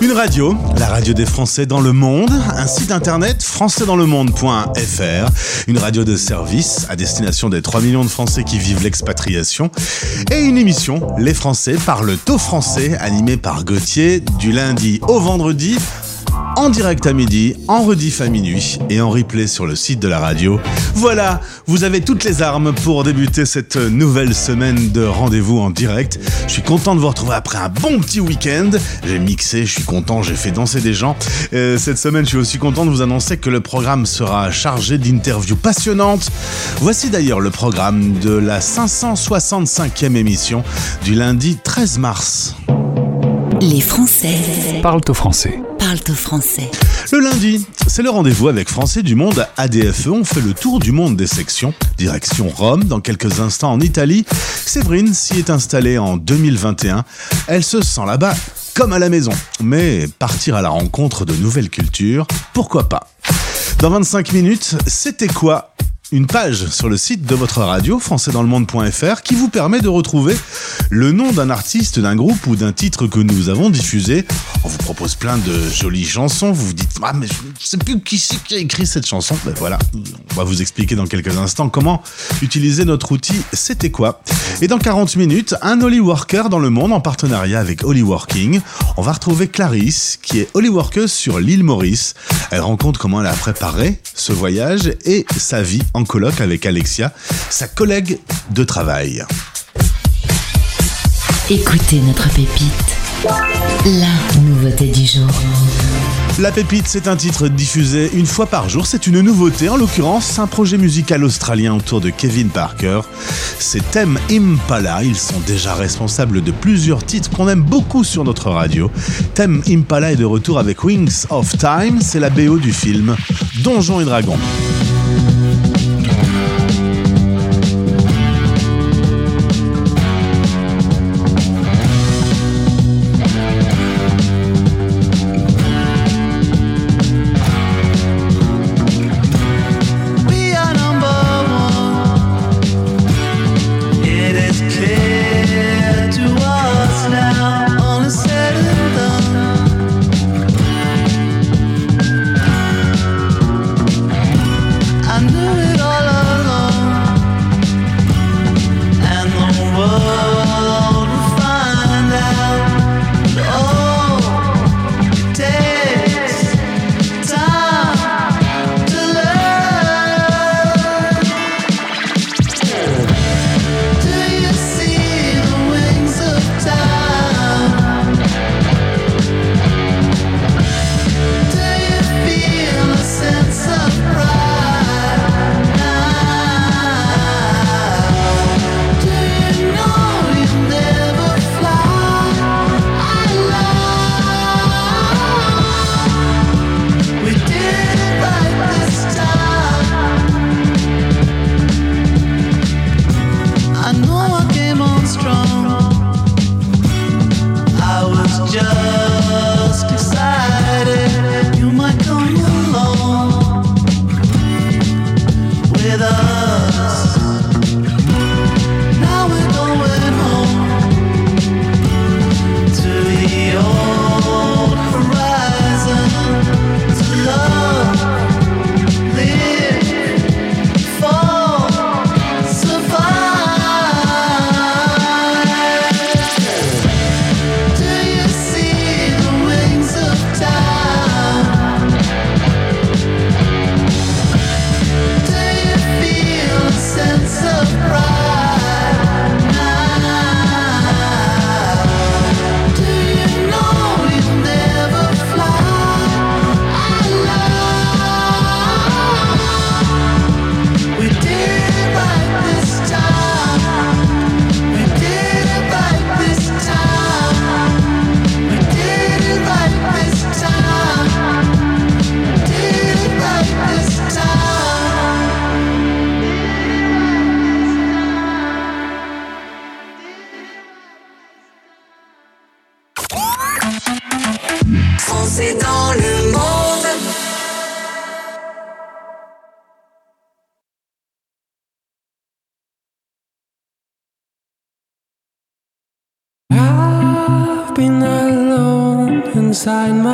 Une radio, la radio des Français dans le monde, un site internet françaisdanslemonde.fr, une radio de service à destination des 3 millions de Français qui vivent l'expatriation, et une émission, Les Français parlent au français, animée par Gauthier, du lundi au vendredi, en direct à midi, en rediff à minuit et en replay sur le site de la radio. Voilà, vous avez toutes les armes pour débuter cette nouvelle semaine de rendez-vous en direct. Je suis content de vous retrouver après un bon petit week-end. J'ai mixé, je suis content, j'ai fait danser des gens. Euh, cette semaine, je suis aussi content de vous annoncer que le programme sera chargé d'interviews passionnantes. Voici d'ailleurs le programme de la 565e émission du lundi 13 mars. Les Français Parlent au français. parlent au français. Le lundi, c'est le rendez-vous avec Français du Monde ADFE. On fait le tour du monde des sections. Direction Rome, dans quelques instants en Italie. Séverine s'y est installée en 2021. Elle se sent là-bas comme à la maison. Mais partir à la rencontre de nouvelles cultures, pourquoi pas? Dans 25 minutes, c'était quoi une page sur le site de votre radio, françaisdanslemonde.fr, qui vous permet de retrouver le nom d'un artiste, d'un groupe ou d'un titre que nous avons diffusé. On vous propose plein de jolies chansons. Vous vous dites, ah, mais je sais plus qui c'est qui a écrit cette chanson. Ben voilà, on va vous expliquer dans quelques instants comment utiliser notre outil C'était quoi Et dans 40 minutes, un Holly Worker dans le monde en partenariat avec Holly Working. On va retrouver Clarisse, qui est Holly Worker sur l'île Maurice. Elle rencontre comment elle a préparé ce voyage et sa vie en colloque avec Alexia, sa collègue de travail. Écoutez notre pépite. La nouveauté du jour. La Pépite, c'est un titre diffusé une fois par jour. C'est une nouveauté, en l'occurrence, un projet musical australien autour de Kevin Parker. C'est Thème Impala. Ils sont déjà responsables de plusieurs titres qu'on aime beaucoup sur notre radio. Thème Impala est de retour avec Wings of Time. C'est la BO du film Donjons et Dragons. Inside my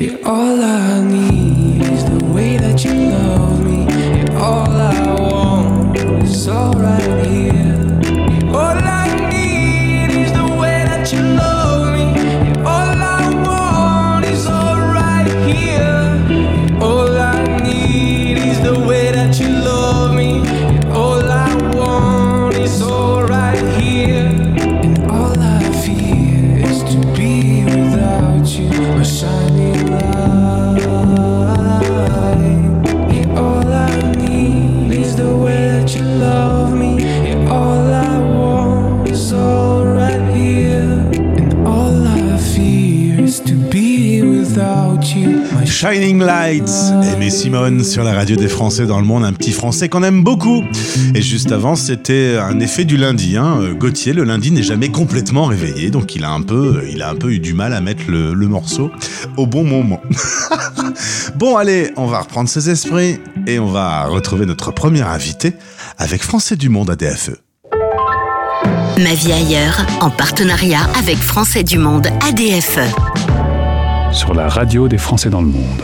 Yeah, all I need is the way that you love Lights, Aimé Simone sur la radio des Français dans le monde, un petit français qu'on aime beaucoup. Et juste avant, c'était un effet du lundi. Hein. Euh, Gauthier, le lundi, n'est jamais complètement réveillé, donc il a un peu, il a un peu eu du mal à mettre le, le morceau au bon moment. bon, allez, on va reprendre ses esprits et on va retrouver notre premier invité avec Français du Monde ADFE. Ma vie ailleurs, en partenariat avec Français du Monde ADFE. Sur la radio des Français dans le monde.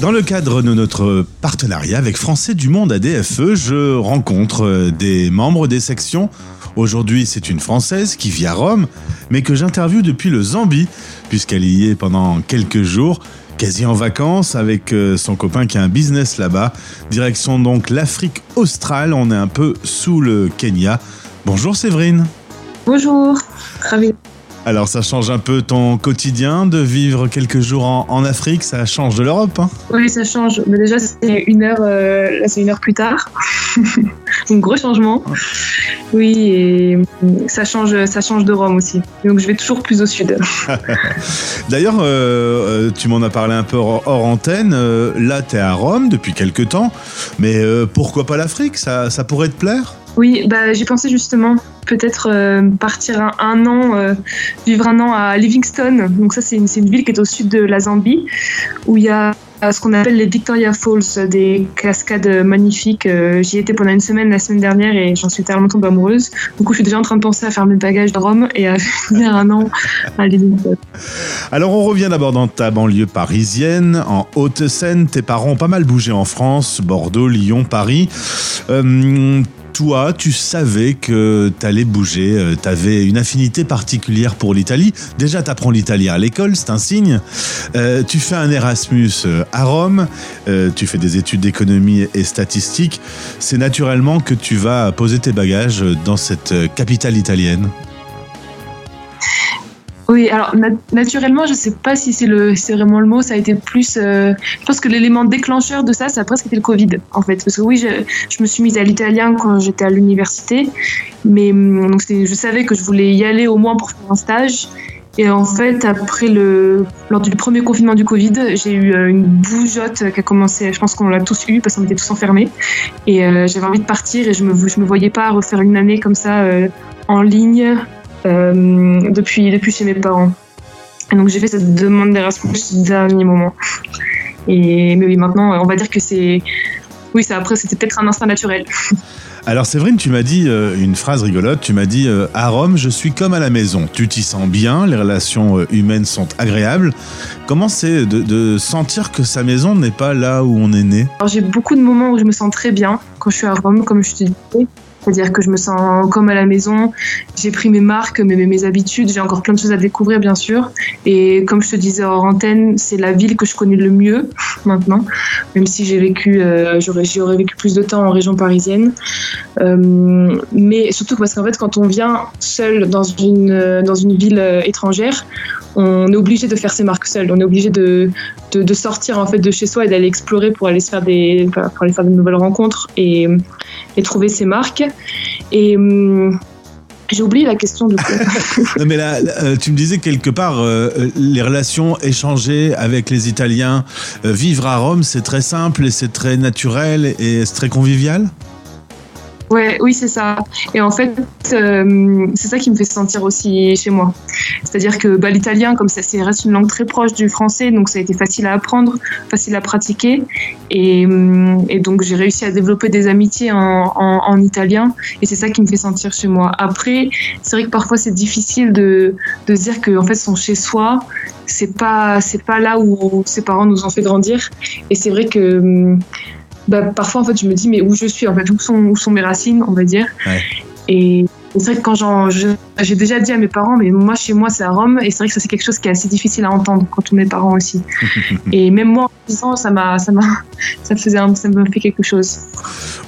Dans le cadre de notre partenariat avec Français du Monde ADFE, je rencontre euh, des membres des sections. Aujourd'hui, c'est une Française qui vit à Rome, mais que j'interviewe depuis le Zambie, puisqu'elle y est pendant quelques jours, quasi en vacances, avec euh, son copain qui a un business là-bas. Direction donc l'Afrique australe, on est un peu sous le Kenya. Bonjour Séverine. Bonjour, ravi. Alors ça change un peu ton quotidien de vivre quelques jours en, en Afrique, ça change de l'Europe. Hein Oui, ça change. Mais déjà, c'est une heure, euh, là, c'est une heure plus tard. c'est un gros changement. Oui, et ça change, ça change de Rome aussi. Donc, je vais toujours plus au sud. D'ailleurs, euh, euh, tu m'en as parlé un peu hors, hors antenne. là, tu es à Rome depuis quelques temps. Mais euh, pourquoi pas l'Afrique? Ça, ça pourrait te plaire? Oui, bah, j'ai pensé justement peut-être euh, partir un, an, euh, vivre un an à Livingstone. Donc ça, c'est une, ville qui est au sud de la Zambie, où il y a euh, ce qu'on appelle les Victoria Falls, des cascades magnifiques. J'y étais pendant une semaine la semaine dernière et j'en suis tellement tombée amoureuse. Du coup, je suis déjà en train de penser à faire mes bagages de Rome et à venir un an à Livingstone. Alors, on revient d'abord dans ta banlieue parisienne, en Haute-Seine. Tes parents ont pas mal bougé en France, Bordeaux, Lyon, Paris. Toi, tu savais que t'allais bouger, euh, t'avais une affinité particulière pour l'Italie. Déjà, t'apprends l'italien à l'école, c'est un signe. Euh, tu fais un Erasmus euh, à Rome, tu fais des études d'économie et statistique. C'est naturellement que tu vas poser tes bagages dans cette capitale italienne. Oui, alors na- naturellement, je sais pas si c'est le, vraiment le mot. Ça a été plus. euh, je pense que l'élément déclencheur de ça, ça a presque été le Covid, en fait, parce que oui, je, je me suis mise à l'italien quand j'étais à l'université, mais hum, donc je savais que je voulais y aller au moins pour faire un stage. Et en fait, après le, lors du premier confinement du Covid, j'ai eu euh, une bougeotte qui a commencé. Je pense qu'on l'a tous eu parce qu'on était tous enfermés. Et euh, j'avais envie de partir et je me, je me voyais pas refaire une année comme ça en ligne depuis, depuis chez mes parents. Et donc j'ai fait cette demande d'Erasmus au dernier moment. Et, mais oui, maintenant, on va dire que c'est. Oui, ça, après, c'était peut-être un instinct naturel. Alors Séverine, tu m'as dit euh, une phrase rigolote, tu m'as dit euh, à Rome, je suis comme à la maison. Tu t'y sens bien, les relations euh, humaines sont agréables. Comment c'est de, de sentir que sa maison n'est pas là où on est né? Alors, j'ai beaucoup de moments où je me sens très bien quand je suis à Rome, comme je te disais. C'est-à-dire que je me sens comme à la maison. J'ai pris mes marques, mes, mes habitudes. J'ai encore plein de choses à découvrir, bien sûr. Et comme je te disais hors antenne, c'est la ville que je connais le mieux maintenant. Même si j'ai vécu, euh, j'aurais, j'y aurais vécu plus de temps en région parisienne. Euh, mais surtout parce qu'en fait, quand on vient seul dans une, euh, dans une ville euh, étrangère, on est obligé de faire ses marques seul. On est obligé de, de, de sortir en fait de chez soi et d'aller explorer pour aller se faire des, pour aller faire de nouvelles rencontres et, et trouver ses marques. Et hum, j'ai oublié la question du coup. Non mais là, euh, tu me disais quelque part, euh, euh, les relations échangées avec les Italiens, euh, vivre à Rome, c'est très simple et c'est très naturel et c'est très convivial? Ouais, oui, c'est ça. Et en fait, euh, c'est ça qui me fait se sentir aussi chez moi. C'est-à-dire que bah, l'italien, comme ça, c'est reste une langue très proche du français, donc ça a été facile à apprendre, facile à pratiquer. Et, et donc j'ai réussi à développer des amitiés en, en, en italien, et c'est ça qui me fait sentir chez moi. Après, c'est vrai que parfois c'est difficile de, de dire que en fait son chez soi, c'est pas c'est pas là où ses parents nous ont fait grandir. Et c'est vrai que hum, bah, parfois en fait je me dis mais où je suis en fait où sont où sont mes racines on va dire Ouais. et c'est vrai que quand j'ai déjà dit à mes parents mais moi chez moi c'est à Rome et c'est vrai que ça c'est quelque chose qui est assez difficile à entendre quand on est parents aussi et même moi en disant ça m'a ça m'a ça faisait ça me fait quelque chose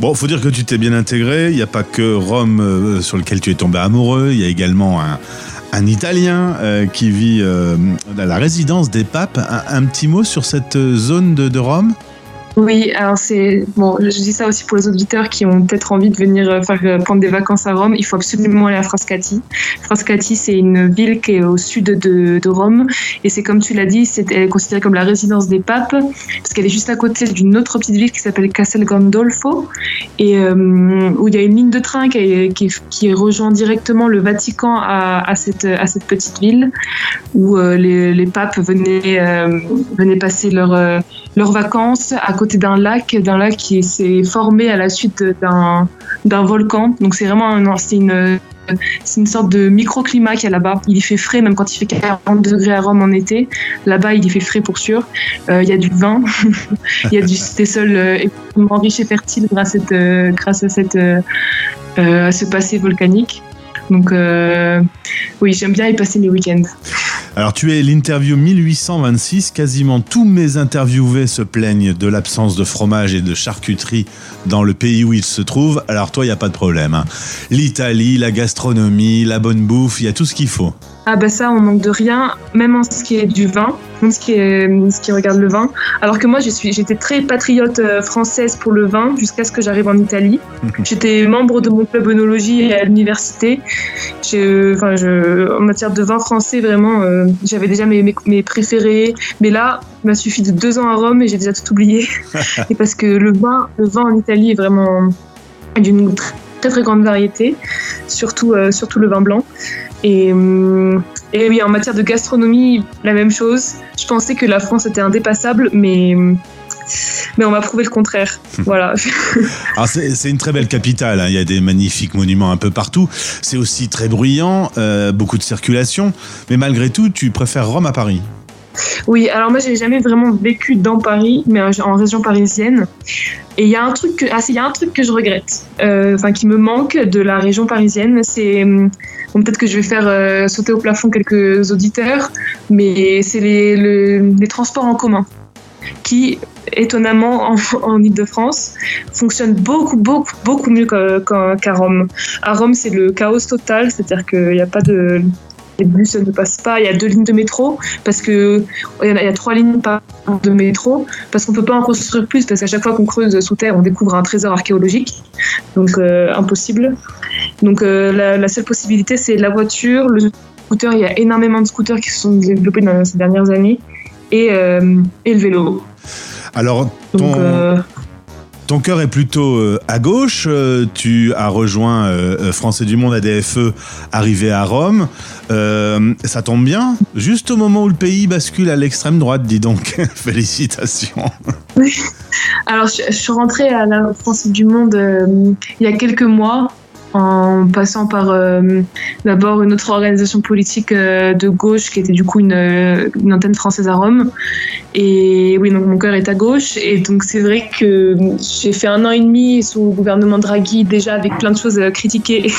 Bon, faut dire que tu t'es bien intégré. Il n'y a pas que Rome euh, sur lequel tu es tombé amoureux. Il y a également un, un Italien euh, qui vit euh, à la résidence des papes. Un, un petit mot sur cette zone de, de Rome? Oui, alors c'est bon. Je dis ça aussi pour les auditeurs qui ont peut-être envie de venir euh, faire euh, prendre des vacances à Rome. Il faut absolument aller à Frascati. Frascati, c'est une ville qui est au sud de, Rome et c'est comme tu l'as dit, c'est elle est considérée comme la résidence des papes parce qu'elle est juste à côté d'une autre petite ville qui s'appelle Castel Gandolfo et euh, où il y a une ligne de train qui, qui, rejoint directement le Vatican à, cette à cette petite ville où les, les papes venaient venaient passer leur leurs vacances à côté d'un lac, d'un lac qui s'est formé à la suite d'un volcan. Donc c'est vraiment un- c'est une une sorte de microclimat qu'il y a là-bas. Il y fait frais, même quand il fait 40 degrés à Rome en été. Là-bas, il y fait frais pour sûr. Euh, il y a du vin, il y a du, des sols euh, extrêmement riches et fertiles grâce à, cette, euh, grâce à, cette, à ce passé volcanique. Donc, oui, j'aime bien y passer mes week-ends. Alors, tu es l'interview 1826. Quasiment tous mes interviewés se plaignent de l'absence de fromage et de charcuterie dans le pays où ils se trouvent. Alors, toi, il n'y a pas de problème. hein. L'Italie, la gastronomie, la bonne bouffe, il y a tout ce qu'il faut. Ah bah ça, on manque de rien, même en ce qui est du vin, en ce qui, est, ce qui regarde le vin. Alors que moi, je suis, j'étais très patriote euh, française pour le vin jusqu'à ce que j'arrive en Italie. J'étais membre de mon club œnologie à l'université. Enfin, je, en matière de vin français, vraiment, euh, j'avais déjà mes, mes, mes préférés. Mais là, il m'a suffi de deux ans à Rome et j'ai déjà tout oublié. et parce que le vin, le vin en Italie est vraiment d'une très très grande variété, surtout, euh, surtout le vin blanc. Et, hum, et oui, en matière de gastronomie, la même chose. Je pensais que la France était indépassable, mais, mais on m'a prouvé le contraire. Voilà. Alors c'est une très belle capitale, hein. il y a des magnifiques monuments un peu partout, c'est aussi très bruyant, euh, beaucoup de circulation, mais malgré tout tu préfères Rome à Paris? Oui, alors moi, j'ai jamais vraiment vécu dans Paris, mais en région parisienne. Et il y a un truc que, ah, il y a un truc que je regrette, euh, enfin qui me manque de la région parisienne, c'est hum, bon, peut-être que je vais faire euh, sauter au plafond quelques auditeurs, mais c'est les, le- les transports en commun qui, étonnamment, en, en Ile-de-France, fonctionnent beaucoup, beaucoup, beaucoup mieux qu'à Rome. À Rome, c'est le chaos total, c'est-à-dire qu'il n'y a pas de les bus ne passent pas, il y a deux lignes de métro parce que il y, a, trois lignes de métro parce qu'on peut pas en construire plus parce qu'à chaque fois qu'on creuse sous terre, on découvre un trésor archéologique, donc euh, impossible. Donc euh, la seule possibilité c'est la voiture, le scooter. Il y a énormément de scooters qui se sont développés dans ces dernières années et, euh, et le vélo. Alors ton, euh, ton cœur est plutôt euh, à gauche. tu as rejoint Français du Monde ADFE, arrivé à Rome. Euh, ça tombe bien, juste au moment où le pays bascule à l'extrême droite, dis donc. Félicitations. Alors, je, je suis rentrée à la France du Monde euh, il y a quelques mois en passant par euh, d'abord une autre organisation politique euh, de gauche qui était du coup une, euh, une antenne française à Rome. Et oui, donc mon cœur est à gauche. Et donc c'est vrai que j'ai fait un an et demi sous le gouvernement Draghi déjà avec plein de choses critiquées,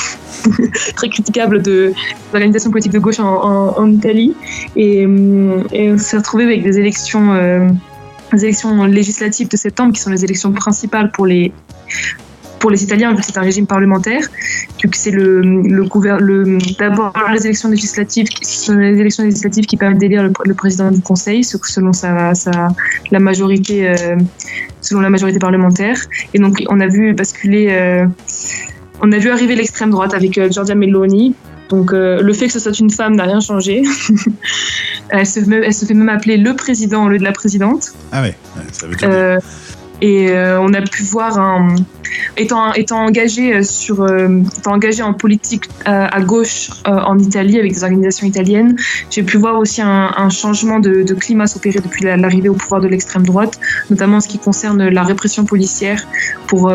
très critiquables de l'organisation politique de gauche en, Italie. Et, et on s'est retrouvé avec des élections. euh, les élections législatives de septembre, qui sont les élections principales pour les, pour les Italiens, vu que c'est un régime parlementaire, vu que c'est le, le, d'abord les élections législatives, sont les élections législatives qui permettent d'élire le, le président du Conseil, selon sa, sa la majorité, euh, selon la majorité parlementaire. Et donc on a vu basculer, euh, on a vu arriver l'extrême droite avec euh, Giorgia Meloni. Donc le fait que ce soit une femme n'a rien changé. elle, se, met- elle se fait même appeler le président au lieu de la présidente. Ah ouais, ça veut dire. Et euh, on a pu voir étant euh, euh, étant engagé en politique à gauche en Italie avec des organisations italiennes, j'ai pu voir aussi un, changement de, climat s'opérer depuis la- l'arrivée au pouvoir de l'extrême droite, notamment en ce qui concerne la répression policière pour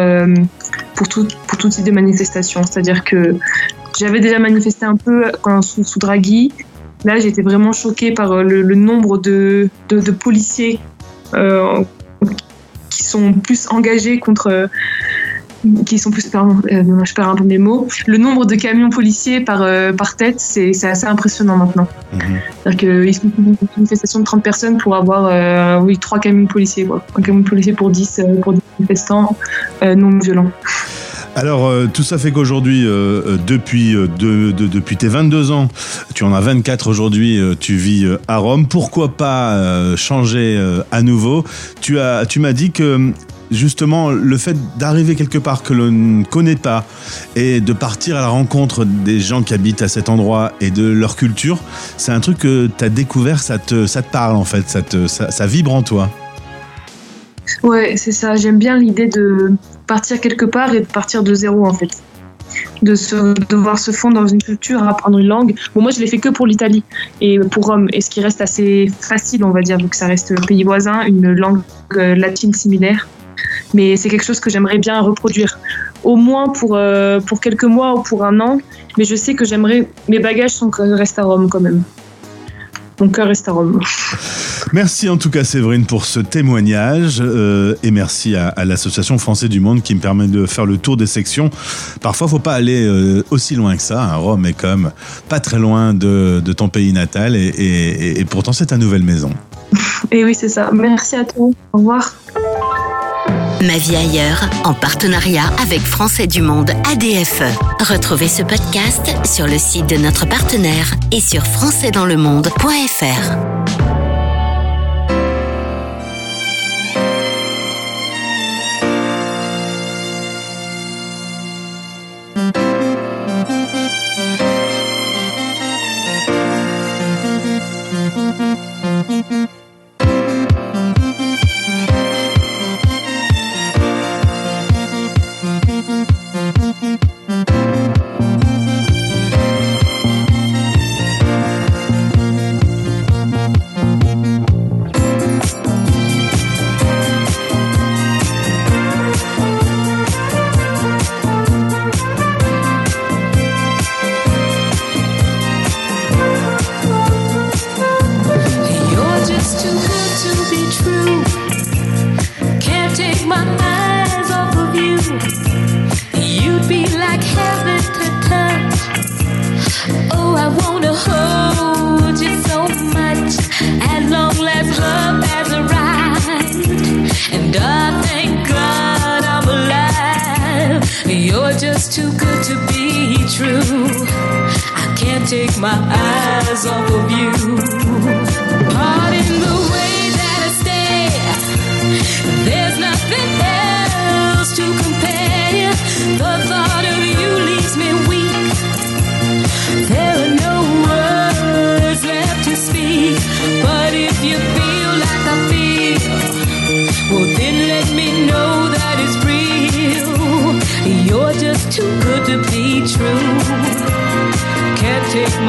pour tout type de manifestation. C'est-à-dire que j'avais déjà manifesté un peu sous, Draghi. Là, j'étais vraiment choquée par le, nombre de, policiers qui sont plus engagés contre. euh, qui sont plus. Pardon, euh, je perds un peu mes mots. Le nombre de camions policiers par, euh, par tête, c'est c'est assez impressionnant maintenant. Mhm. C'est-à-dire qu'ils font une manifestation de 30 personnes pour avoir euh, oui, 3 camions policiers. Quoi. Un camion policier pour 10, euh, pour 10 manifestants non violents. Alors, euh, tout ça fait qu'aujourd'hui, euh, euh, depuis, de- de- depuis tes 22 ans, tu en as 24 aujourd'hui, tu vis à Rome. Pourquoi pas changer à nouveau? Tu as, tu m'as dit que justement, le fait d'arriver quelque part que l'on ne connaît pas et de partir à la rencontre des gens qui habitent à cet endroit et de leur culture, c'est un truc que tu as découvert, ça te, ça te parle en fait, ça, te, ça, ça vibre en toi? Ouais, c'est ça. J'aime bien l'idée de partir quelque part et partir de zéro, en fait. De se, devoir se fondre dans une culture, apprendre une langue. Bon, moi, je l'ai fait que pour l'Italie et pour Rome. Et ce qui reste assez facile, on va dire, vu que ça reste un pays voisin, une langue euh, latine similaire. Mais c'est quelque chose que j'aimerais bien reproduire. Au moins pour, euh, pour quelques mois ou pour un an. Mais je sais que j'aimerais. Mes bagages sont, restent à Rome quand même. Mon cœur reste à Rome. Merci en tout cas Séverine pour ce témoignage euh, et merci à, à l'association Français du Monde qui me permet de faire le tour des sections. Parfois faut pas aller euh, aussi loin que ça. hein. Rome est quand même pas très loin de, de ton pays natal et- et pourtant c'est ta nouvelle maison. Et oui, c'est ça. Merci à toi. Au revoir. Ma vie ailleurs, en partenariat avec Français du Monde ADFE. Retrouvez ce podcast sur le site de notre partenaire et sur françaisdanslemonde.fr.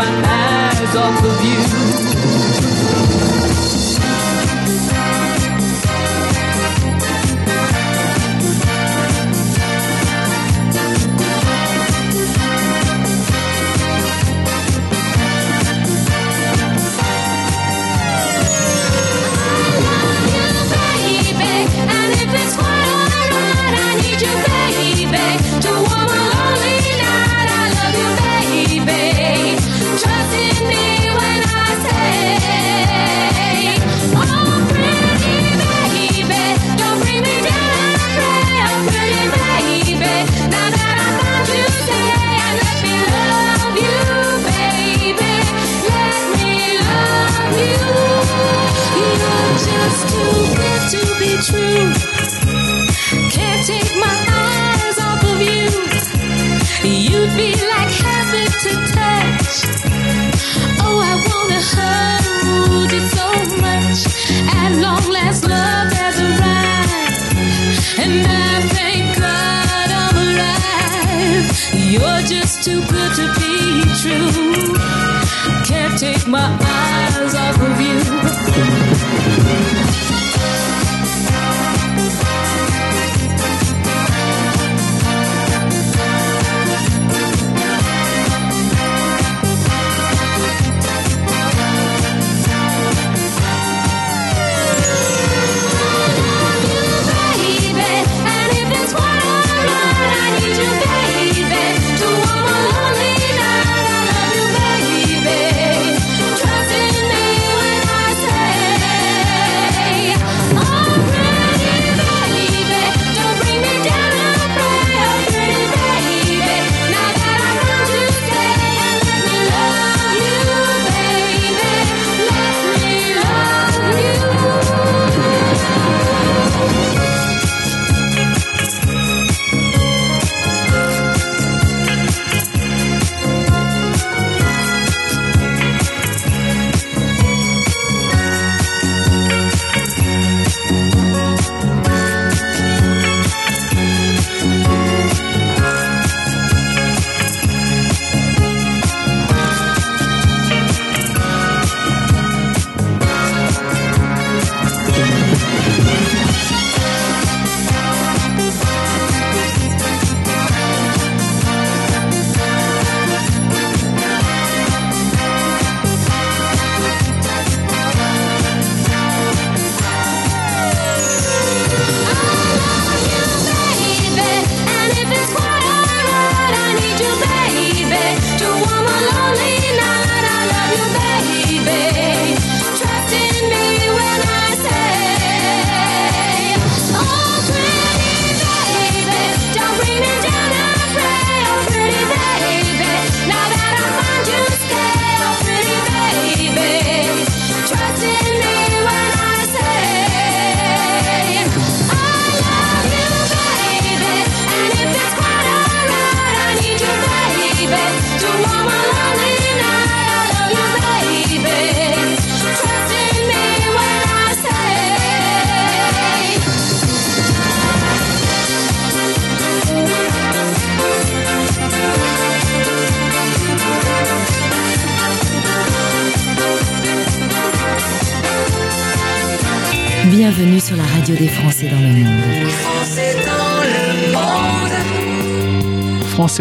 my eyes.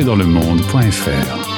dans le monde.fr.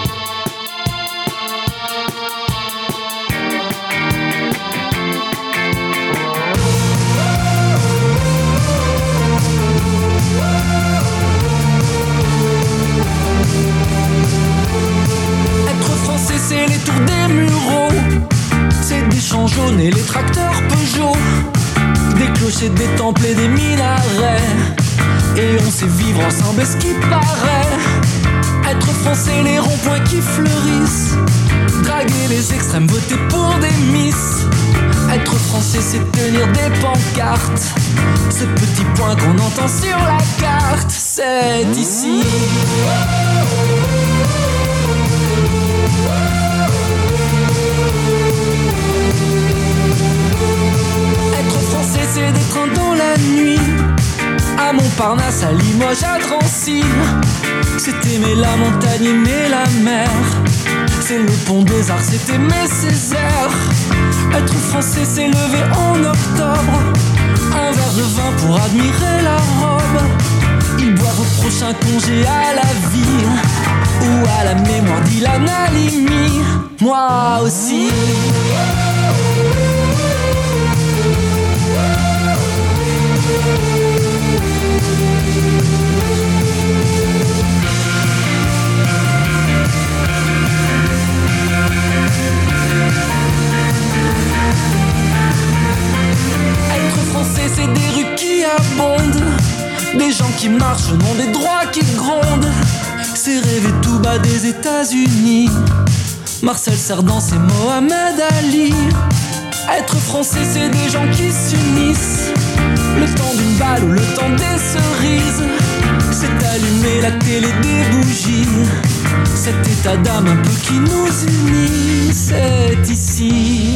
pour des miss. Être français, c'est tenir des pancartes. Ce petit point qu'on entend sur la carte, c'est ici. Être français, c'est des trains dans la nuit. À Montparnasse, à Limoges, à Drancy. C'est aimer la montagne, aimer la mer c'est le pont des arts, c'était mes Césaires. Être français, c'est lever en octobre. Un verre de vin pour admirer la robe. Ils boivent au prochain congé à la vie ou à la mémoire d'Ilan Halimi. Moi aussi. Des rues qui abondent, des gens qui marchent nom des droits qui grondent. C'est rêver tout bas des États-Unis. Marcel Cerdan, c'est Mohamed Ali. Être français, c'est des gens qui s'unissent. Le temps d'une balle ou le temps des cerises. C'est allumer la télé des bougies. Cet état d'âme un peu qui nous unit, c'est ici.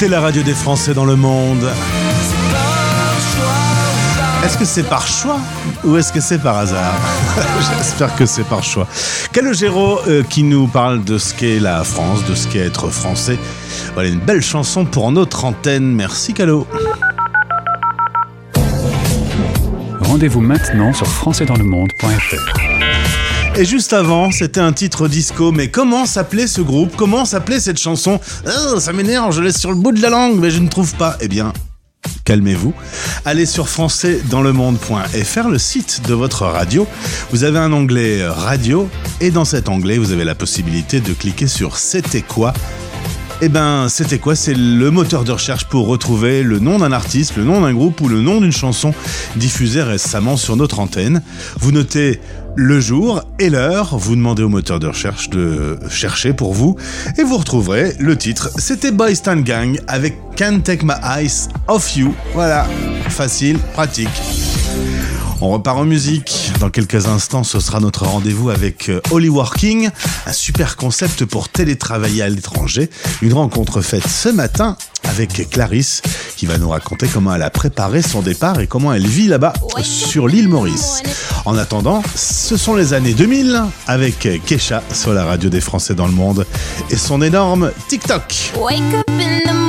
Écoutez la radio des Français dans le monde. Est-ce que c'est par choix ou est-ce que c'est par hasard J'espère que c'est par choix. Calogero euh, qui nous parle de ce qu'est la France, de ce qu'est être français. Voilà une belle chanson pour notre antenne. Merci Calo. Rendez-vous maintenant sur françaisdanslemonde.fr. Et juste avant, c'était un titre disco, mais comment s'appelait ce groupe? Comment s'appelait cette chanson? Ah, Ça m'énerve, je laisse sur le bout de la langue, mais je ne trouve pas. Eh bien, calmez-vous. Allez sur françaisdanslemonde.fr, le site de votre radio. Vous avez un onglet euh, radio, et dans cet onglet, vous avez la possibilité de cliquer sur C'était quoi? Eh ben, c'était quoi? C'est le moteur de recherche pour retrouver le nom d'un artiste, le nom d'un groupe ou le nom d'une chanson diffusée récemment sur notre antenne. Vous notez le jour et l'heure, vous demandez au moteur de recherche de chercher pour vous et vous retrouverez le titre. C'était Boy Stand Gang avec Can't Take My Eyes Off You. Voilà, facile, pratique. On repart en musique. Dans quelques instants, ce sera notre rendez-vous avec euh, Holly Working, un super concept pour télétravailler à l'étranger. Une rencontre faite ce matin avec Clarisse qui va nous raconter comment elle a préparé son départ et comment elle vit là-bas sur l'île Maurice. En attendant, ce sont les années 2000 avec Kesha sur la radio des Français dans le monde et son énorme TikTok. Wake up in the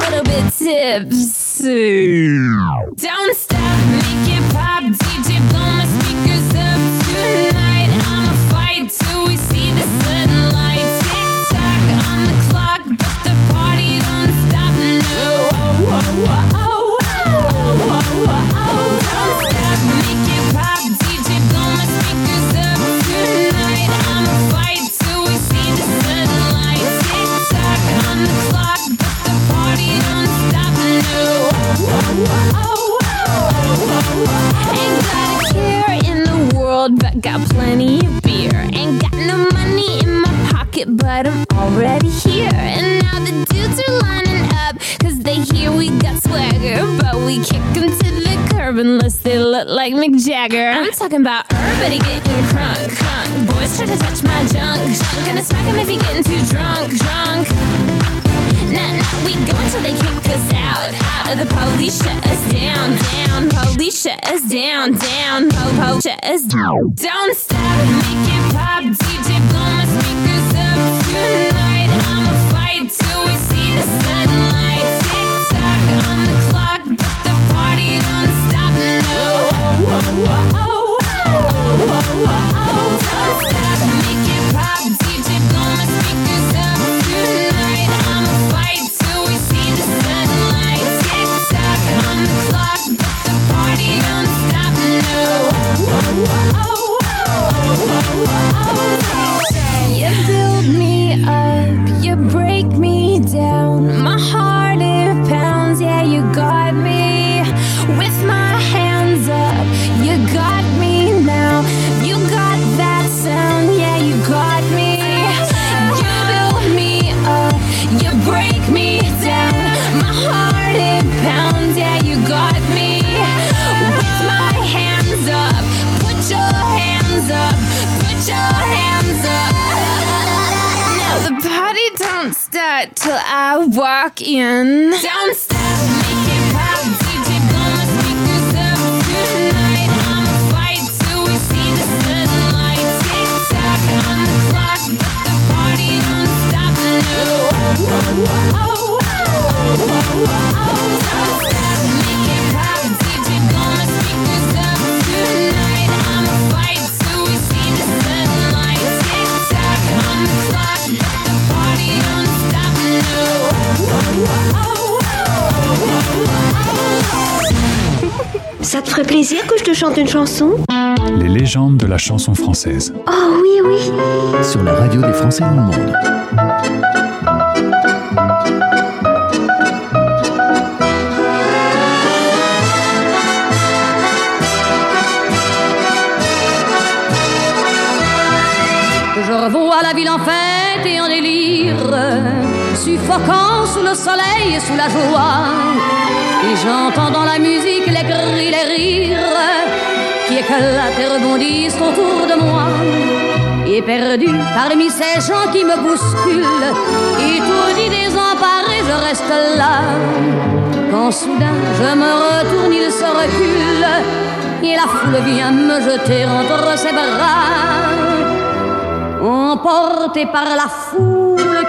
little bit tipsy. Don't stop, make it pop. DJ, blow my speakers up tonight. I'ma fight till we see the sunlight. Tick tock on the clock, but the party don't stop. No. Ain't got a care in the world, but got plenty of beer. Ain't got no money in my pocket, but I'm already here. And now the dudes are lining up, cause they hear we got swagger. But we kick to the curb unless they look like Mick Jagger. I'm talking about everybody getting crunk, crunk. Boys try to touch my junk, junk. Gonna smack him if he getting too drunk, drunk. Nah, nah, we go until they kick us out. Out of the police shut us down, down. Police shut us down, down. Po, po, shut us down. Don't stop, make it pop. DJ blow my speakers up tonight. I'ma fight till we see the sunlight. Up, you break me down. My heart till I walk in. Don't ferait plaisir que je te chante une chanson Les légendes de la chanson française. Oh oui, oui. Sur la radio des Français dans le monde. Suffocant sous le soleil et sous la joie. Et j'entends dans la musique les cris, les rires qui éclatent et rebondissent autour de moi. Et perdu parmi ces gens qui me bousculent, étourdi, désemparé, je reste là. Quand soudain je me retourne, il se recule, et la foule vient me jeter entre ses bras. Emportés par la foule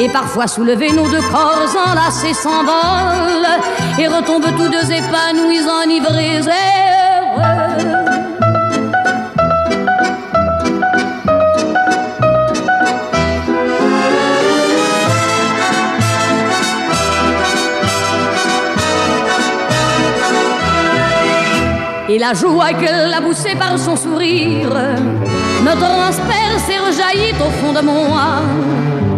Et parfois soulevés, nos deux corps enlacés s'envolent et retombent tous deux épanouis, enivrés et heureux. Et la joie qu'elle a poussée par son sourire me transperce et rejaillit au fond de moi.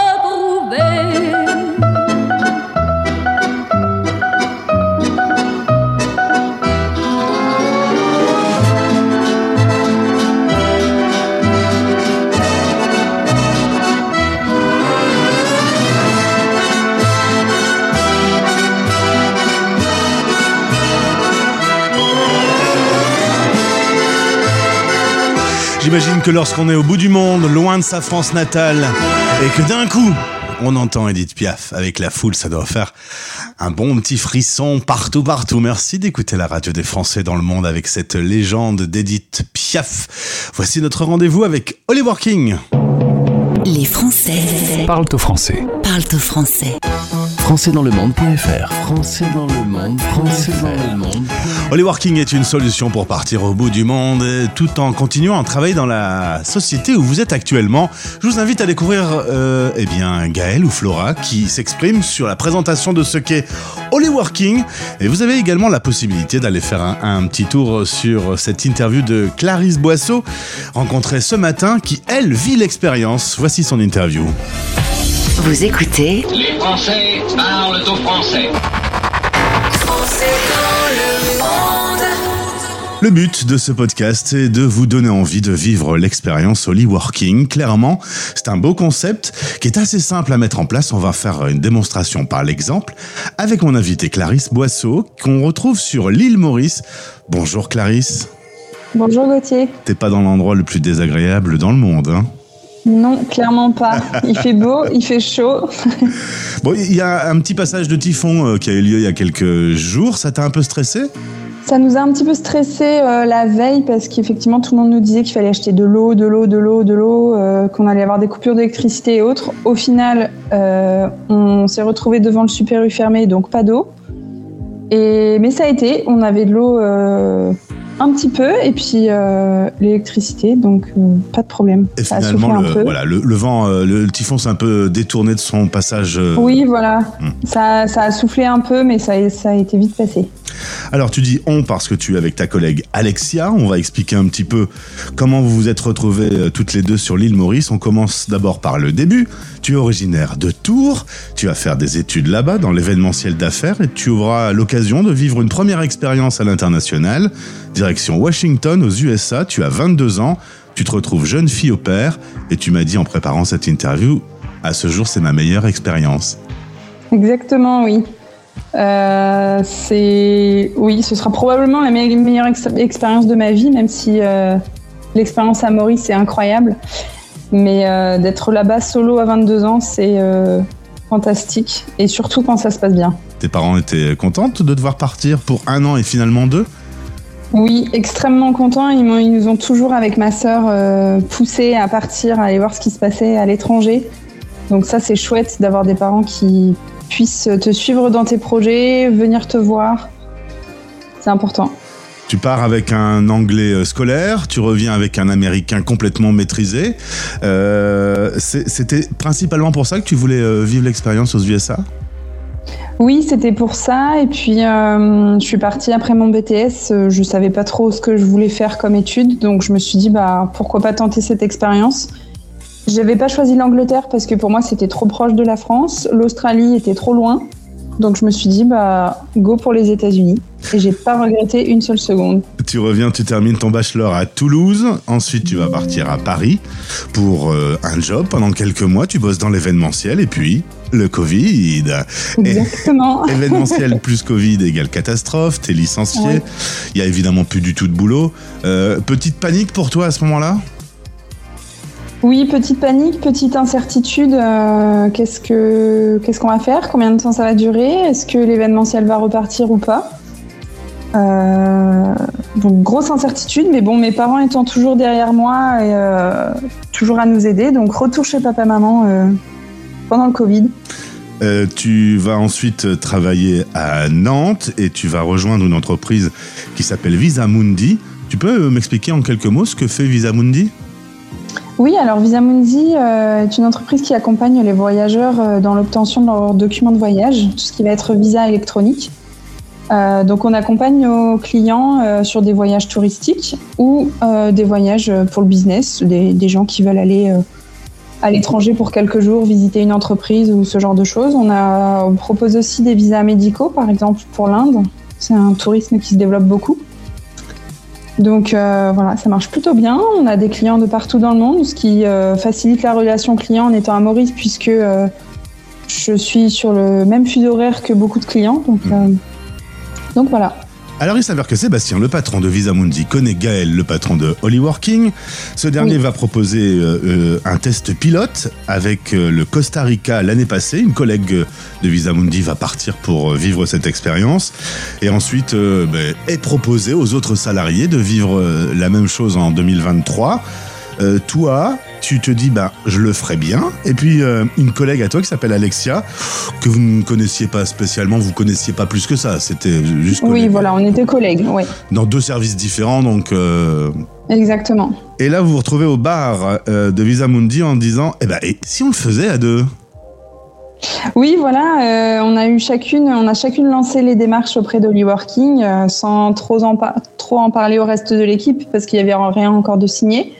J'imagine que lorsqu'on est au bout du monde, loin de sa France natale, et que d'un coup, on entend Edith Piaf avec la foule, ça doit faire un bon petit frisson partout, partout. Merci d'écouter la radio des Français dans le monde avec cette légende d'Edith Piaf. Voici notre rendez-vous avec Oliver King. Les Français Parle au français. parlent au français. Françaisdanslemonde.fr Français dans le monde, français dans le monde. Oliver King est une solution pour partir au bout du monde tout en continuant à travailler dans la société où vous êtes actuellement. Je vous invite à découvrir euh, eh bien Gaël ou Flora qui s'exprime sur la présentation de ce qu'est Oliver King. Et vous avez également la possibilité d'aller faire un, un petit tour sur cette interview de Clarisse Boisseau, rencontrée ce matin, qui elle vit l'expérience. Voici son interview. Vous écoutez Les Français parlent au français. Le but de ce podcast est de vous donner envie de vivre l'expérience Holly Working. Clairement, c'est un beau concept qui est assez simple à mettre en place. On va faire une démonstration par l'exemple avec mon invité Clarisse Boisseau qu'on retrouve sur l'île Maurice. Bonjour Clarisse. Bonjour Gauthier. T'es pas dans l'endroit le plus désagréable dans le monde, hein Non, clairement pas. Il fait beau, il fait chaud. Bon, il y a un petit passage de typhon euh, qui a eu lieu il y a quelques jours. Ça t'a un peu stressé? Ça nous a un petit peu stressé euh, la veille parce qu'effectivement tout le monde nous disait qu'il fallait acheter de l'eau, de l'eau, de l'eau, de l'eau, euh, qu'on allait avoir des coupures d'électricité et autres. Au final, euh, on s'est retrouvé devant le Super U fermé, donc pas d'eau. Et mais ça a été, on avait de l'eau un petit peu et puis euh, l'électricité, donc euh, pas de problème. Et ça a soufflé finalement, un le, peu. voilà, le, le vent, euh, le, le typhon s'est un peu détourné de son passage. Oui, voilà. Hmm. Ça, ça a soufflé un peu, mais ça, a- ça a été vite passé. Alors tu dis on parce que tu es avec ta collègue Alexia. On va expliquer un petit peu comment vous vous êtes retrouvées toutes les deux sur l'île Maurice. On commence d'abord par le début. Tu es originaire de Tours. Tu vas faire des études là-bas dans l'événementiel d'affaires et tu auras l'occasion de vivre une première expérience à l'international. Direction Washington aux USA. Tu as 22 ans. Tu te retrouves jeune fille au père et tu m'as dit en préparant cette interview à ce jour c'est ma meilleure expérience. Exactement, oui. Euh, c'est oui, ce sera probablement la me- meilleure ex- expérience de ma vie, même si euh, l'expérience à Maurice est incroyable. Mais euh, d'être là-bas solo à 22 ans, c'est fantastique, et surtout quand ça se passe bien. Tes parents étaient contentes de devoir partir pour un an et finalement deux? Oui, extrêmement content. Ils, nous ont toujours, avec ma sœur, euh, poussé à partir, à aller voir ce qui se passait à l'étranger. Donc ça, c'est chouette d'avoir des parents qui puissent te suivre dans tes projets, venir te voir. C'est important. Tu pars avec un anglais euh, scolaire, tu reviens avec un américain complètement maîtrisé. Euh, C'était principalement pour ça que tu voulais vivre l'expérience aux USA Oui, c'était pour ça. Et puis, euh, je suis partie après mon BTS. euh, Je savais pas trop ce que je voulais faire comme étude. Donc, je me suis dit, bah, pourquoi pas tenter cette expérience J'avais pas choisi l'Angleterre parce que pour moi, c'était trop proche de la France. L'Australie était trop loin. Donc, je me suis dit, bah, go pour les États-Unis. Et j'ai pas regretté une seule seconde. Tu reviens, tu termines ton bachelor à Toulouse. Ensuite, tu vas partir à Paris pour euh, un job pendant quelques mois. Tu bosses dans l'événementiel et puis le Covid. Exactement. Événementiel plus Covid égale catastrophe. T'es licencié. Ouais. Il y a évidemment plus du tout de boulot. Euh, petite panique pour toi à ce moment-là? Oui, petite panique, petite incertitude. euh, qu'est-ce que qu'est-ce qu'on va faire? Combien de temps ça va durer? Est-ce que l'événementiel va repartir ou pas? Euh, Donc grosse incertitude, mais bon, mes parents étant toujours derrière moi et euh, toujours à nous aider, donc retour chez papa maman euh, pendant le Covid. Euh, tu vas ensuite travailler à Nantes et tu vas rejoindre une entreprise qui s'appelle Visa Mundi. Tu peux euh, m'expliquer en quelques mots ce que fait Visa Mundi Oui, alors Visamundi euh, est une entreprise qui accompagne les voyageurs dans l'obtention de leurs documents de voyage, tout ce qui va être visa électronique. Euh, donc on accompagne nos clients euh, sur des voyages touristiques ou euh, des voyages pour le business, des, des gens qui veulent aller à l'étranger pour quelques jours, visiter une entreprise ou ce genre de choses. On, a, on propose aussi des visas médicaux, par exemple pour l'Inde. C'est un tourisme qui se développe beaucoup. Donc euh, voilà, ça marche plutôt bien. On a des clients de partout dans le monde, ce qui euh, facilite la relation client en étant à Maurice, puisque euh, je suis sur le même fuseau horaire que beaucoup de clients. Donc, euh, donc voilà. Alors il s'avère que Sébastien, le patron de Visamundi, connaît Gaël, le patron de Hollyworking. Ce dernier va proposer euh, euh, un test pilote avec euh, le Costa Rica l'année passée. Une collègue de Visamundi va partir pour vivre cette expérience. Et ensuite euh, ben, est proposé aux autres salariés de vivre la même chose en 2023. Euh, toi, tu te dis, bah, je le ferai bien. Et puis, euh, une collègue à toi qui s'appelle Alexia, que vous ne connaissiez pas spécialement, vous connaissiez pas plus que ça. C'était juste Oui, voilà, on était collègues, oui. dans deux services différents. Donc, euh, Exactement. Et là, vous vous retrouvez au bar euh, de Visamundi en disant, eh ben, et si on le faisait à deux? Oui, voilà, euh, on a eu chacune, on a chacune lancé les démarches auprès de Working euh, sans trop en, trop en parler au reste de l'équipe parce qu'il y avait rien encore de signé.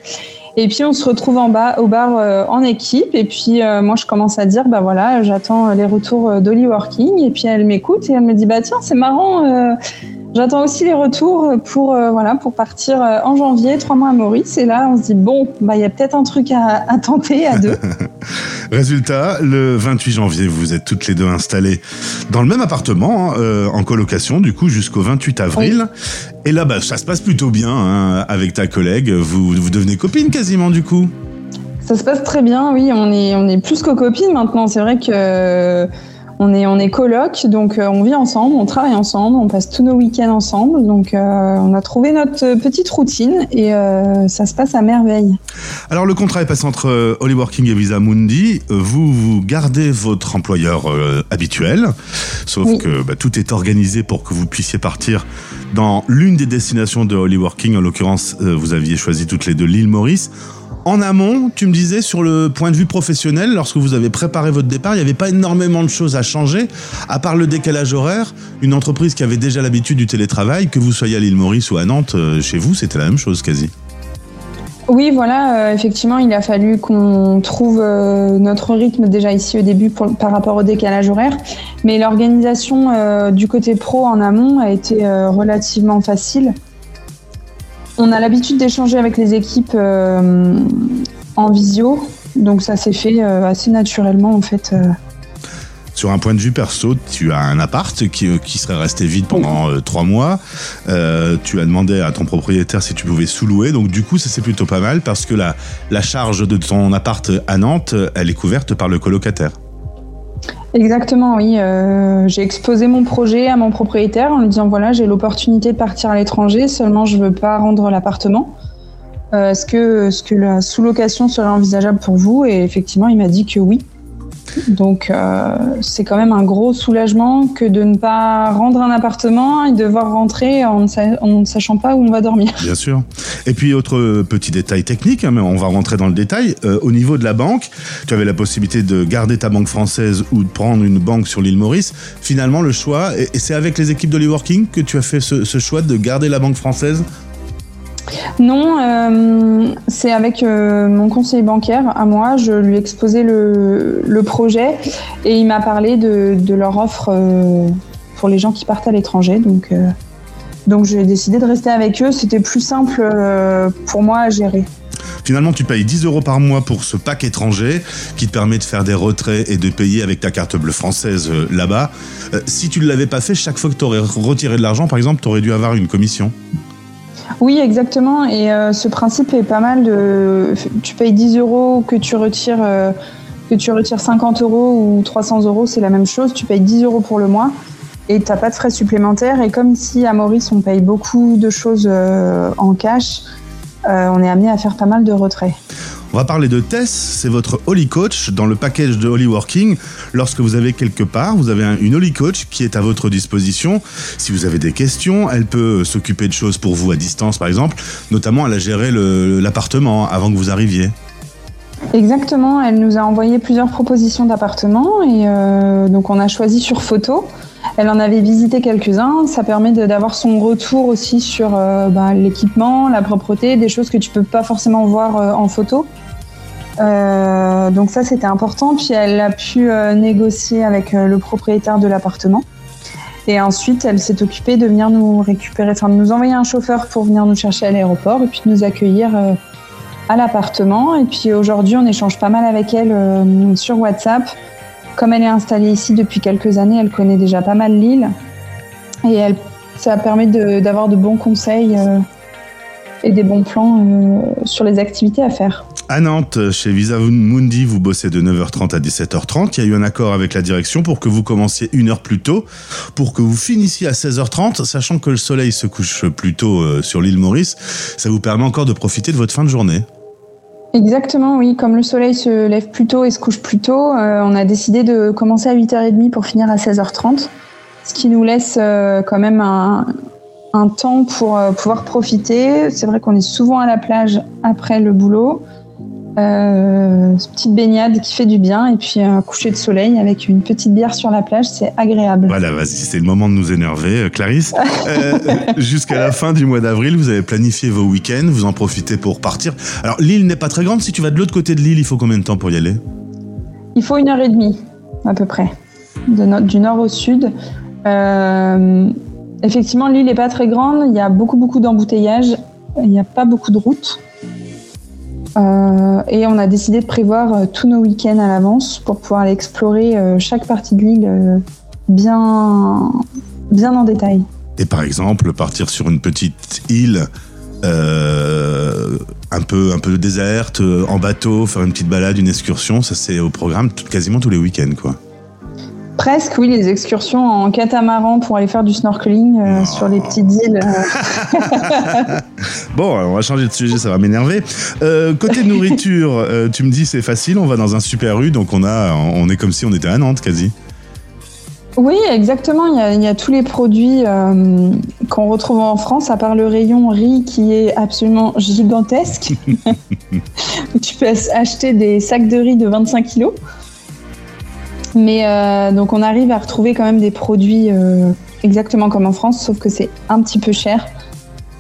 Et puis on se retrouve en bas au bar euh, en équipe. Et puis euh, moi je commence à dire bah voilà j'attends les retours d'Oli Working. Et puis elle m'écoute et elle me dit bah tiens c'est marrant euh, j'attends aussi les retours pour euh, voilà pour partir euh, en janvier trois mois à Maurice et là on se dit bon bah il y a peut-être un truc à, à tenter à deux Résultat, le 28 janvier, vous êtes toutes les deux installées dans le même appartement, hein, euh, en colocation, du coup, jusqu'au 28 avril. Et là, bah, ça se passe plutôt bien hein, avec ta collègue. Vous, vous devenez copine quasiment, du coup? Ça se passe très bien, oui. On est, on est plus que copines maintenant. C'est vrai que on est, on est coloc, donc euh, on vit ensemble, on travaille ensemble, on passe tous nos week-ends ensemble. Donc euh, on a trouvé notre petite routine et euh, ça se passe à merveille. Alors, le contrat est passé entre euh, Hollyworking et Visa Mundi. Euh, Vous, vous gardez votre employeur euh, habituel, sauf que bah, tout est organisé pour que vous puissiez partir dans l'une des destinations de Hollyworking. En l'occurrence, euh, vous aviez choisi toutes les deux l'île Maurice. En amont, tu me disais, sur le point de vue professionnel, lorsque vous avez préparé votre départ, il n'y avait pas énormément de choses à changer, à part le décalage horaire. Une entreprise qui avait déjà l'habitude du télétravail, que vous soyez à l'île Maurice ou à Nantes, euh, chez vous, c'était la même chose quasi. Oui, voilà, euh, effectivement, il a fallu qu'on trouve euh, notre rythme déjà ici au début par rapport au décalage horaire. Mais l'organisation du côté pro en amont a été relativement facile. On a l'habitude d'échanger avec les équipes euh, en visio, donc ça s'est fait euh, assez naturellement en fait. euh. Sur un point de vue perso, tu as un appart qui, qui serait resté vide pendant trois mois. Tu as demandé à ton propriétaire si tu pouvais sous-louer. Donc du coup, ça c'est plutôt pas mal parce que la, la charge de ton appart à Nantes, elle est couverte par le colocataire. Exactement, oui. Euh, j'ai exposé mon projet à mon propriétaire en lui disant voilà, j'ai l'opportunité de partir à l'étranger, seulement je veux pas rendre l'appartement. Euh, est-ce que, est-ce que la sous-location serait envisageable pour vous? Et effectivement, il m'a dit que oui. Donc, euh, c'est quand même un gros soulagement que de ne pas rendre un appartement et devoir rentrer en ne, sachant pas où on va dormir. Bien sûr. Et puis autre petit détail technique, hein, mais on va rentrer dans le détail. Euh, au niveau de la banque, tu avais la possibilité de garder ta banque française ou de prendre une banque sur l'île Maurice. Finalement, le choix, et, c'est avec les équipes de que tu as fait ce choix de garder la banque française Non, euh, c'est avec euh, mon conseiller bancaire à moi. Je lui ai exposé le, projet et il m'a parlé de, leur offre euh, pour les gens qui partent à l'étranger. Donc, donc j'ai décidé de rester avec eux. C'était plus simple pour moi à gérer. Finalement, tu payes 10 euros par mois pour ce pack étranger qui te permet de faire des retraits et de payer avec ta carte bleue française là-bas. Si tu ne l'avais pas fait, chaque fois que tu aurais retiré de l'argent, par exemple, tu aurais dû avoir une commission. Oui, exactement. Et euh, ce principe est pas mal. Tu payes 10 euros, que tu retires, euh, que tu retires 50 euros ou 300 euros, c'est la même chose. Tu payes 10 euros pour le mois et tu n'as pas de frais supplémentaires. Et comme ici à Maurice, on paye beaucoup de choses euh, en cash, on est amené à faire pas mal de retraits. On va parler de Tess, c'est votre Holly Coach dans le package de Holly Working. Lorsque vous avez quelque part, vous avez un- une Holly Coach qui est à votre disposition. Si vous avez des questions, elle peut s'occuper de choses pour vous à distance, par exemple. Notamment, elle a géré l'appartement avant que vous arriviez. Exactement, elle nous a envoyé plusieurs propositions d'appartements et euh, donc on a choisi sur photo. Elle en avait visité quelques-uns, ça permet d'avoir son retour aussi sur euh, bah, l'équipement, la propreté, des choses que tu peux pas forcément voir euh, en photo. Euh, donc ça c'était important, puis elle a pu négocier avec le propriétaire de l'appartement. Et ensuite, elle s'est occupée de venir nous récupérer, enfin de nous envoyer un chauffeur pour venir nous chercher à l'aéroport et puis de nous accueillir à l'appartement. Et puis aujourd'hui, on échange pas mal avec elle sur WhatsApp. Comme elle est installée ici depuis quelques années, elle connaît déjà pas mal l'île. Et ça permet d'avoir de, bons conseils euh, et des bons plans euh, sur les activités à faire. À Nantes, chez Visa Mundi, vous bossez de 9h30 à 17h30. Il y a eu un accord avec la direction pour que vous commenciez une heure plus tôt, pour que vous finissiez à 16h30, sachant que le soleil se couche plus tôt euh, sur l'île Maurice. Ça vous permet encore de profiter de votre fin de journée. Exactement, oui. Comme le soleil se lève plus tôt et se couche plus tôt, euh, on a décidé de commencer à 8h30 pour finir à 16h30, ce qui nous laisse euh, quand même un, temps pour euh, pouvoir profiter. C'est vrai qu'on est souvent à la plage après le boulot. Euh, petite baignade qui fait du bien et puis un coucher de soleil avec une petite bière sur la plage, c'est agréable. Voilà, vas-y, c'est le moment de nous énerver. Euh, Clarisse, euh, jusqu'à la fin du mois d'avril, vous avez planifié vos week-ends, vous en profitez pour partir. Alors, l'île n'est pas très grande. Si tu vas de l'autre côté de l'île, il faut combien de temps pour y aller? Il faut une heure et demie, à peu près, de no- du nord au sud. Euh, effectivement, l'île n'est pas très grande, il y a beaucoup, beaucoup d'embouteillages, il n'y a pas beaucoup de routes. Euh, et on a décidé de prévoir euh, tous nos week-ends à l'avance pour pouvoir aller explorer euh, chaque partie de l'île bien, bien en détail. Et par exemple, partir sur une petite île un peu un peu déserte, en bateau, faire une petite balade, une excursion, ça c'est au programme quasiment tous les week-ends, quoi. Presque, oui, les excursions en catamaran pour aller faire du snorkeling euh, sur les petites îles. euh, Bon, on va changer de sujet, ça va m'énerver. Euh, côté nourriture, euh, tu me dis c'est facile, on va dans un super rue, donc on a, on est comme si on était à Nantes quasi. Oui, exactement. Il y a, il y a tous les produits euh, qu'on retrouve en France, à part le rayon riz qui est absolument gigantesque. tu peux acheter des sacs de riz de 25 kilos. Mais euh, donc on arrive à retrouver quand même des produits euh, exactement comme en France, sauf que c'est un petit peu cher.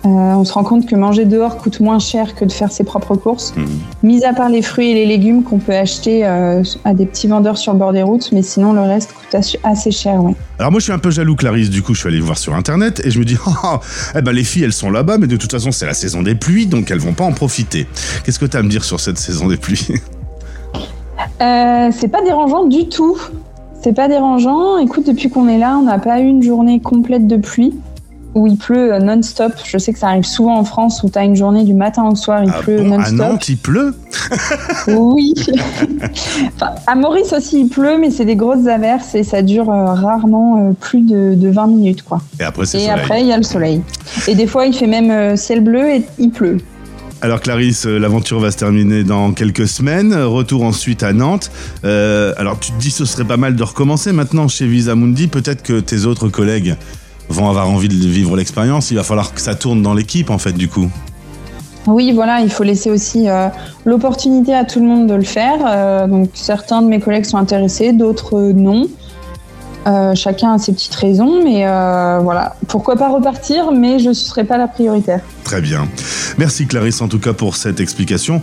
Euh, on se rend compte que manger dehors coûte moins cher que de faire ses propres courses. Mis à part les fruits et les légumes qu'on peut acheter euh, à des petits vendeurs sur le bord des routes, mais sinon le reste coûte assez- cher. Ouais. Alors moi je suis un peu jaloux Clarisse, du coup je suis allé voir sur internet et je me dis ah, eh ben les filles elles sont là-bas mais de toute façon c'est la saison des pluies donc elles vont pas en profiter. Qu'est-ce que tu as à me dire sur cette saison des pluies? Euh, c'est pas dérangeant du tout. C'est pas dérangeant. Écoute, depuis qu'on est là, on n'a pas eu une journée complète de pluie où il pleut euh, non-stop. Je sais que ça arrive souvent en France où tu as une journée du matin au soir, il pleut Ah à non-stop. Nantes il pleut? Oui. Enfin, à Maurice aussi, il pleut, mais c'est des grosses averses et ça dure euh, rarement euh, plus de, de 20 minutes. quoi. Et après c'est Et soleil. après, il y a le soleil. Et des fois, il fait même euh, ciel bleu et il pleut. Alors Clarisse, euh, l'aventure va se terminer dans quelques semaines. Retour ensuite à Nantes. Euh, alors tu te dis ce serait pas mal de recommencer maintenant chez Visa Mundi. Peut-être que tes autres collègues vont avoir envie de vivre l'expérience. Il va falloir que ça tourne dans l'équipe en fait du coup. Oui, voilà, il faut laisser aussi euh, l'opportunité à tout le monde de le faire. Donc certains de mes collègues sont intéressés, d'autres non. Euh, chacun a ses petites raisons, mais euh, voilà. Pourquoi pas repartir, mais je ne serai pas la prioritaire. Très bien. Merci Clarisse en tout cas pour cette explication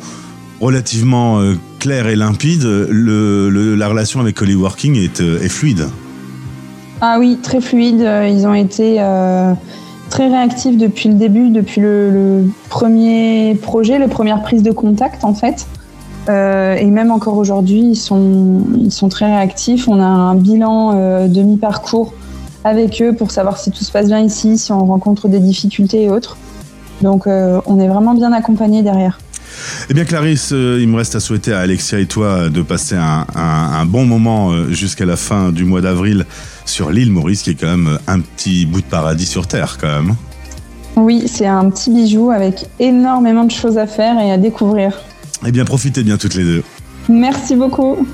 relativement euh, claire et limpide. Le, le- la relation avec Holly Working est, est fluide. Ah oui, très fluide. Ils ont été très réactifs depuis le début, depuis le, le premier projet, la première prise de contact en fait. Euh, et même encore aujourd'hui, ils sont, ils sont très réactifs. On a un bilan euh, de mi-parcours avec eux pour savoir si tout se passe bien ici, si on rencontre des difficultés et autres. Donc euh, on est vraiment bien accompagnés derrière. Eh bien Clarisse, euh, il me reste à souhaiter à Alexia et toi de passer un, un- un bon moment jusqu'à la fin du mois d'avril sur l'île Maurice, qui est quand même un petit bout de paradis sur Terre quand même. Oui, c'est un petit bijou avec énormément de choses à faire et à découvrir. Eh bien profitez bien toutes les deux. Merci beaucoup.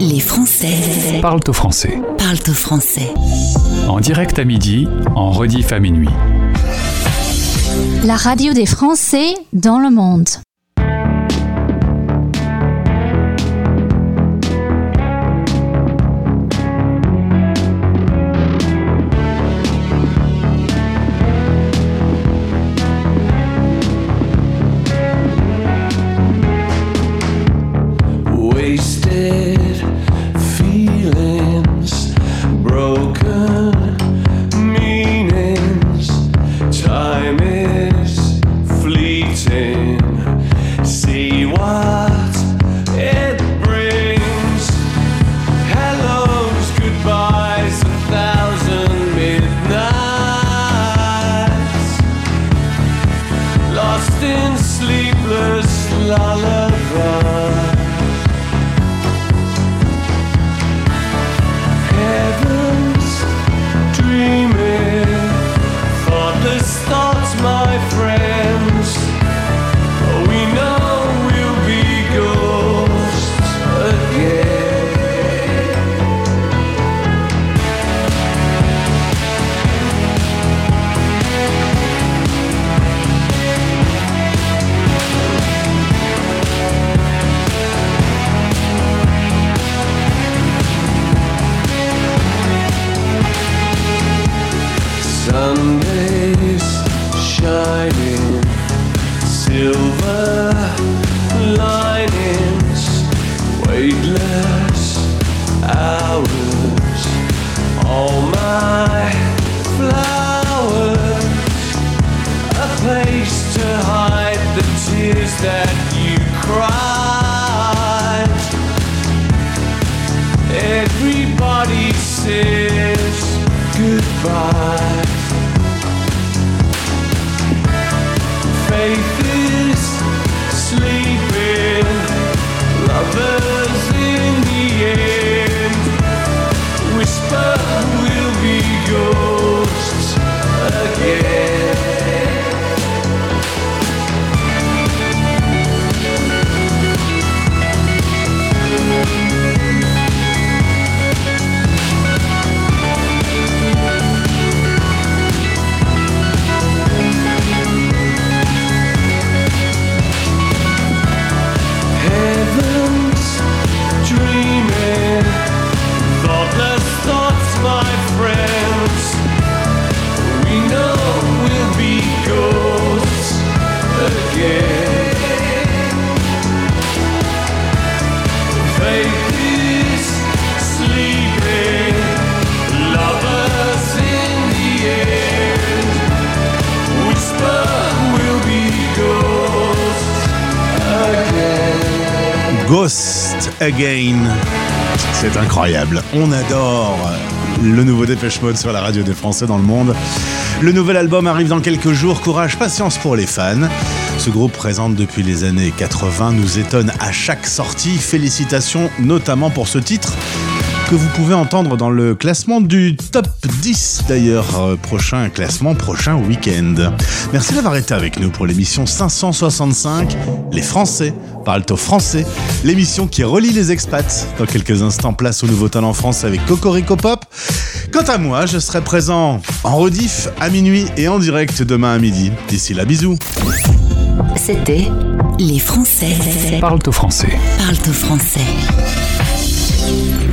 Les Français Parle au français. parlent au français. En direct à midi, en rediff à minuit. La radio des Français dans le monde. C'est incroyable. On adore le nouveau Dépêche Mode sur la radio des Français dans le monde. Le nouvel album arrive dans quelques jours. Courage, patience pour les fans. Ce groupe présente depuis les années 80 nous étonne à chaque sortie. Félicitations notamment pour ce titre que vous pouvez entendre dans le classement du top 10 d'ailleurs, euh, prochain classement, prochain week-end. Merci d'avoir été avec nous pour l'émission 565. Les Français parlent au français, l'émission qui relie les expats. Dans quelques instants, place au nouveau talent français avec Cocorico Pop. Quant à moi, je serai présent en rediff à minuit et en direct demain à midi. D'ici là, bisous. C'était Les Français Parle au français. parlent au français.